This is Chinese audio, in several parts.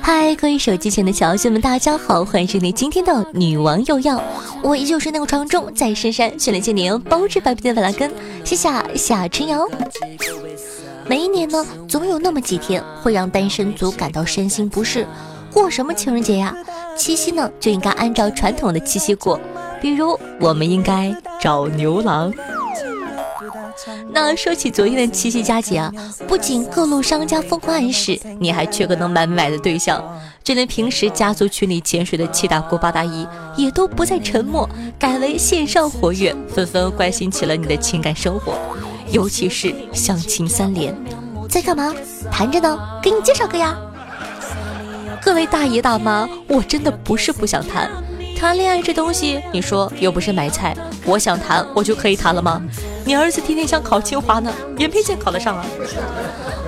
嗨，各位手机前的小友们，大家好，欢迎收听今天的女王又要，我依旧是那个传说中在深山训练千年、包治百病的法拉根，谢谢夏春瑶。每一年呢，总有那么几天会让单身族感到身心不适。过什么情人节呀？七夕呢就应该按照传统的七夕过，比如我们应该找牛郎。那说起昨天的七夕佳节啊，不仅各路商家疯狂暗示你还缺个能买买的对象，就连平时家族群里潜水的七大姑八大姨也都不再沉默，改为线上活跃，纷纷关心起了你的情感生活，尤其是相亲三连，在干嘛？谈着呢，给你介绍个呀。各位大爷大妈，我真的不是不想谈。谈恋爱这东西，你说又不是买菜，我想谈我就可以谈了吗？你儿子天天想考清华呢，也没见考得上啊。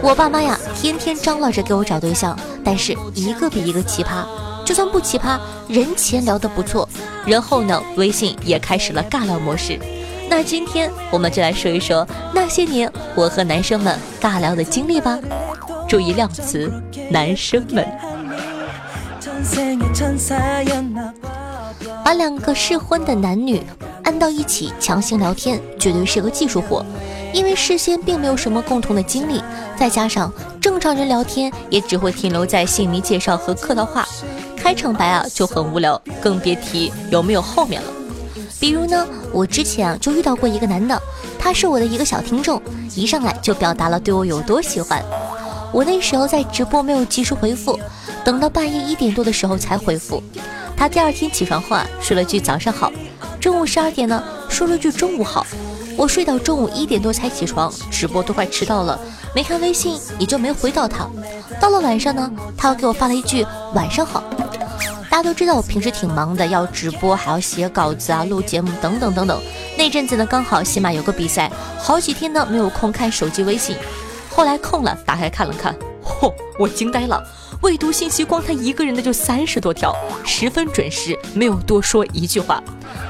我爸妈呀，天天张罗着给我找对象，但是一个比一个奇葩。就算不奇葩，人前聊得不错，人后呢，微信也开始了尬聊模式。那今天我们就来说一说那些年我和男生们尬聊的经历吧。注意量词，男生们。把两个适婚的男女按到一起强行聊天，绝对是个技术活。因为事先并没有什么共同的经历，再加上正常人聊天也只会停留在姓名介绍和客套话，开场白啊就很无聊，更别提有没有后面了。比如呢，我之前啊就遇到过一个男的，他是我的一个小听众，一上来就表达了对我有多喜欢。我那时候在直播没有及时回复，等到半夜一点多的时候才回复。他第二天起床后啊，说了句早上好，中午十二点呢，说了句中午好。我睡到中午一点多才起床，直播都快迟到了，没看微信，也就没回到他。到了晚上呢，他又给我发了一句晚上好。大家都知道我平时挺忙的，要直播，还要写稿子啊，录节目等等等等。那阵子呢，刚好喜马有个比赛，好几天呢没有空看手机微信。后来空了，打开看了看，嚯，我惊呆了。未读信息，光他一个人的就三十多条，十分准时，没有多说一句话。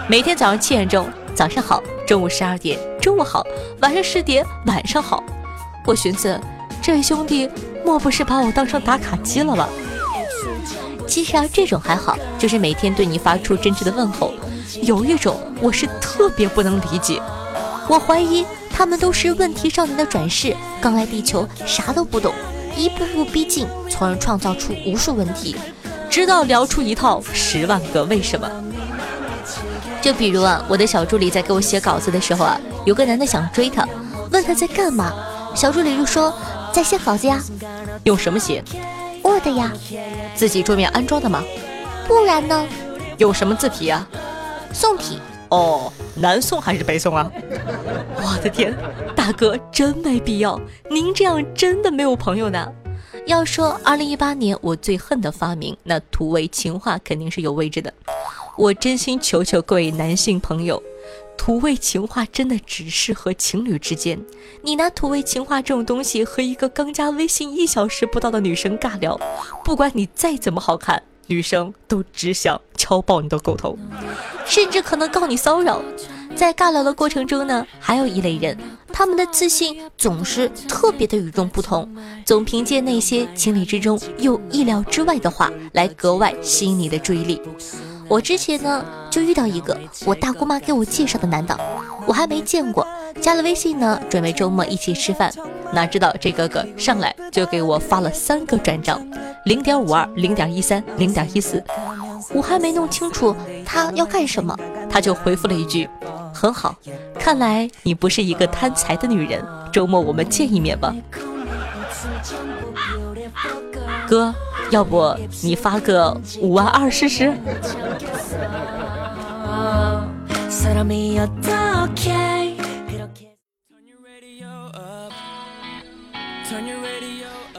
每天早上七点钟，早上好；中午十二点，中午好；晚上十点，晚上好。我寻思，这位兄弟莫不是把我当成打卡机了吧？其实啊，这种还好，就是每天对你发出真挚的问候。有一种我是特别不能理解，我怀疑他们都是问题少年的转世，刚来地球，啥都不懂。一步步逼近，从而创造出无数问题，直到聊出一套十万个为什么。就比如啊，我的小助理在给我写稿子的时候啊，有个男的想追她，问她在干嘛，小助理就说在写稿子呀。用什么写？Word 呀。自己桌面安装的吗？不然呢？用什么字体啊？宋体。哦，南宋还是北宋啊？我的天，大哥真没必要，您这样真的没有朋友呢。要说二零一八年我最恨的发明，那土味情话肯定是有位置的。我真心求求各位男性朋友，土味情话真的只适合情侣之间。你拿土味情话这种东西和一个刚加微信一小时不到的女生尬聊，不管你再怎么好看。女生都只想敲爆你的狗头，甚至可能告你骚扰。在尬聊的过程中呢，还有一类人，他们的自信总是特别的与众不同，总凭借那些情理之中又意料之外的话来格外吸引你的注意力。我之前呢就遇到一个我大姑妈给我介绍的男的，我还没见过，加了微信呢，准备周末一起吃饭。哪知道这哥哥上来就给我发了三个转账，零点五二、零点一三、零点一四，我还没弄清楚他要干什么，他就回复了一句：“很好，看来你不是一个贪财的女人，周末我们见一面吧。”哥，要不你发个五万二试试？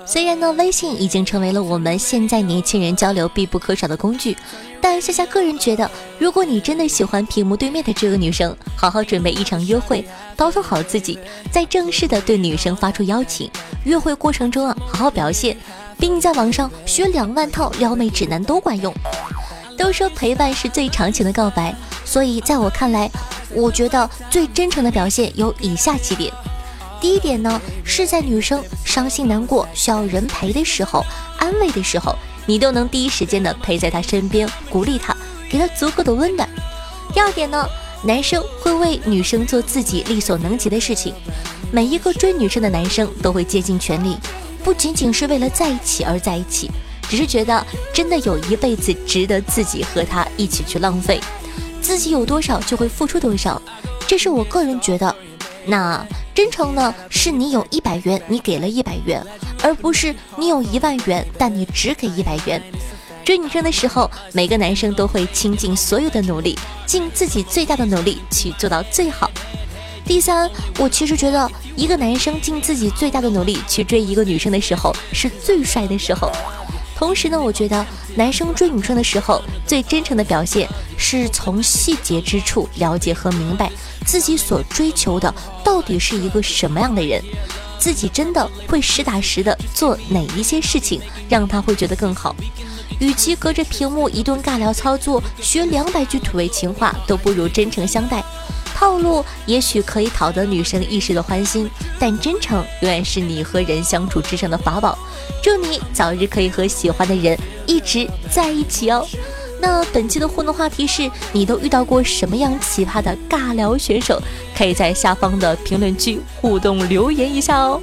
虽然呢，微信已经成为了我们现在年轻人交流必不可少的工具，但夏夏个人觉得，如果你真的喜欢屏幕对面的这个女生，好好准备一场约会，包装好自己，再正式的对女生发出邀请。约会过程中啊，好好表现，比你在网上学两万套撩妹指南都管用。都说陪伴是最长情的告白，所以在我看来，我觉得最真诚的表现有以下几点。第一点呢，是在女生伤心难过需要人陪的时候、安慰的时候，你都能第一时间的陪在她身边，鼓励她，给她足够的温暖。第二点呢，男生会为女生做自己力所能及的事情。每一个追女生的男生都会竭尽全力，不仅仅是为了在一起而在一起，只是觉得真的有一辈子值得自己和他一起去浪费，自己有多少就会付出多少，这是我个人觉得。那。真诚呢，是你有一百元，你给了一百元，而不是你有一万元，但你只给一百元。追女生的时候，每个男生都会倾尽所有的努力，尽自己最大的努力去做到最好。第三，我其实觉得一个男生尽自己最大的努力去追一个女生的时候，是最帅的时候。同时呢，我觉得男生追女生的时候，最真诚的表现是从细节之处了解和明白自己所追求的到底是一个什么样的人，自己真的会实打实的做哪一些事情，让他会觉得更好。与其隔着屏幕一顿尬聊操作，学两百句土味情话，都不如真诚相待。套路也许可以讨得女生一时的欢心，但真诚永远是你和人相处之上的法宝。祝你早日可以和喜欢的人一直在一起哦。那本期的互动话题是你都遇到过什么样奇葩的尬聊选手？可以在下方的评论区互动留言一下哦。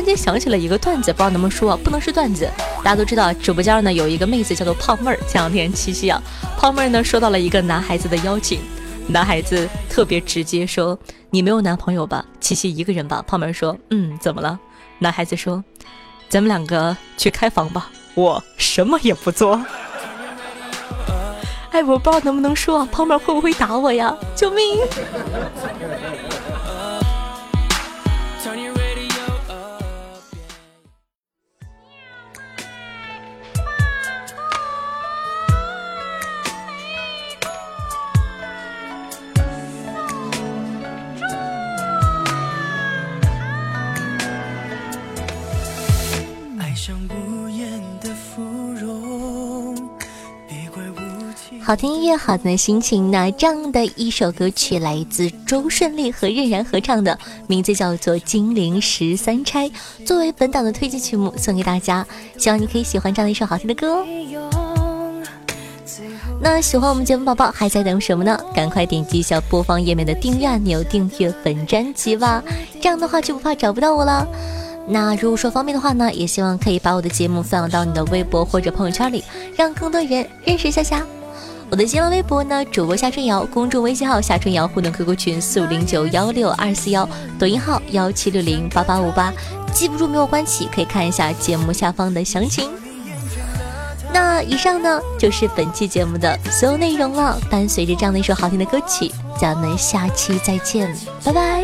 突然间想起了一个段子，不知道能不能说，不能是段子。大家都知道，直播间呢有一个妹子叫做胖妹儿。前两天七夕啊，胖妹儿呢收到了一个男孩子的邀请，男孩子特别直接说：“你没有男朋友吧？七夕一个人吧？”胖妹儿说：“嗯，怎么了？”男孩子说：“咱们两个去开房吧，我什么也不做。”哎，我不知道能不能说，胖妹儿会不会打我呀？救命！好听音乐，好的心情。那这样的一首歌曲来自周顺利和任然合唱的，名字叫做《金陵十三钗》，作为本档的推荐曲目送给大家。希望你可以喜欢这样的一首好听的歌哦。那喜欢我们节目宝宝还在等什么呢？赶快点击一下播放页面的订阅按钮，订阅本专辑吧。这样的话就不怕找不到我了。那如果说方便的话呢，也希望可以把我的节目分享到你的微博或者朋友圈里，让更多人认识夏夏。我的新浪微博呢，主播夏春瑶，公众微信号夏春瑶，互动 QQ 群四五零九幺六二四幺，抖音号幺七六零八八五八，记不住没有关系，可以看一下节目下方的详情。那以上呢，就是本期节目的所有内容了。伴随着这样的一首好听的歌曲，咱们下期再见，拜拜。